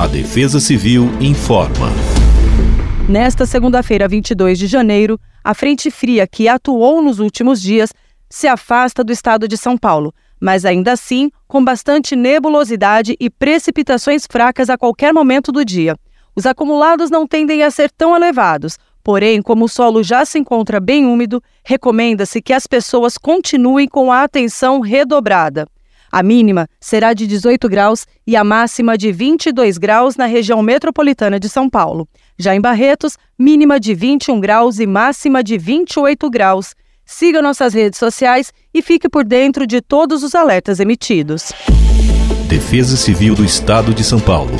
A Defesa Civil informa. Nesta segunda-feira, 22 de janeiro, a frente fria que atuou nos últimos dias se afasta do estado de São Paulo, mas ainda assim com bastante nebulosidade e precipitações fracas a qualquer momento do dia. Os acumulados não tendem a ser tão elevados, porém, como o solo já se encontra bem úmido, recomenda-se que as pessoas continuem com a atenção redobrada. A mínima será de 18 graus e a máxima de 22 graus na região metropolitana de São Paulo. Já em Barretos, mínima de 21 graus e máxima de 28 graus. Siga nossas redes sociais e fique por dentro de todos os alertas emitidos. Defesa Civil do Estado de São Paulo.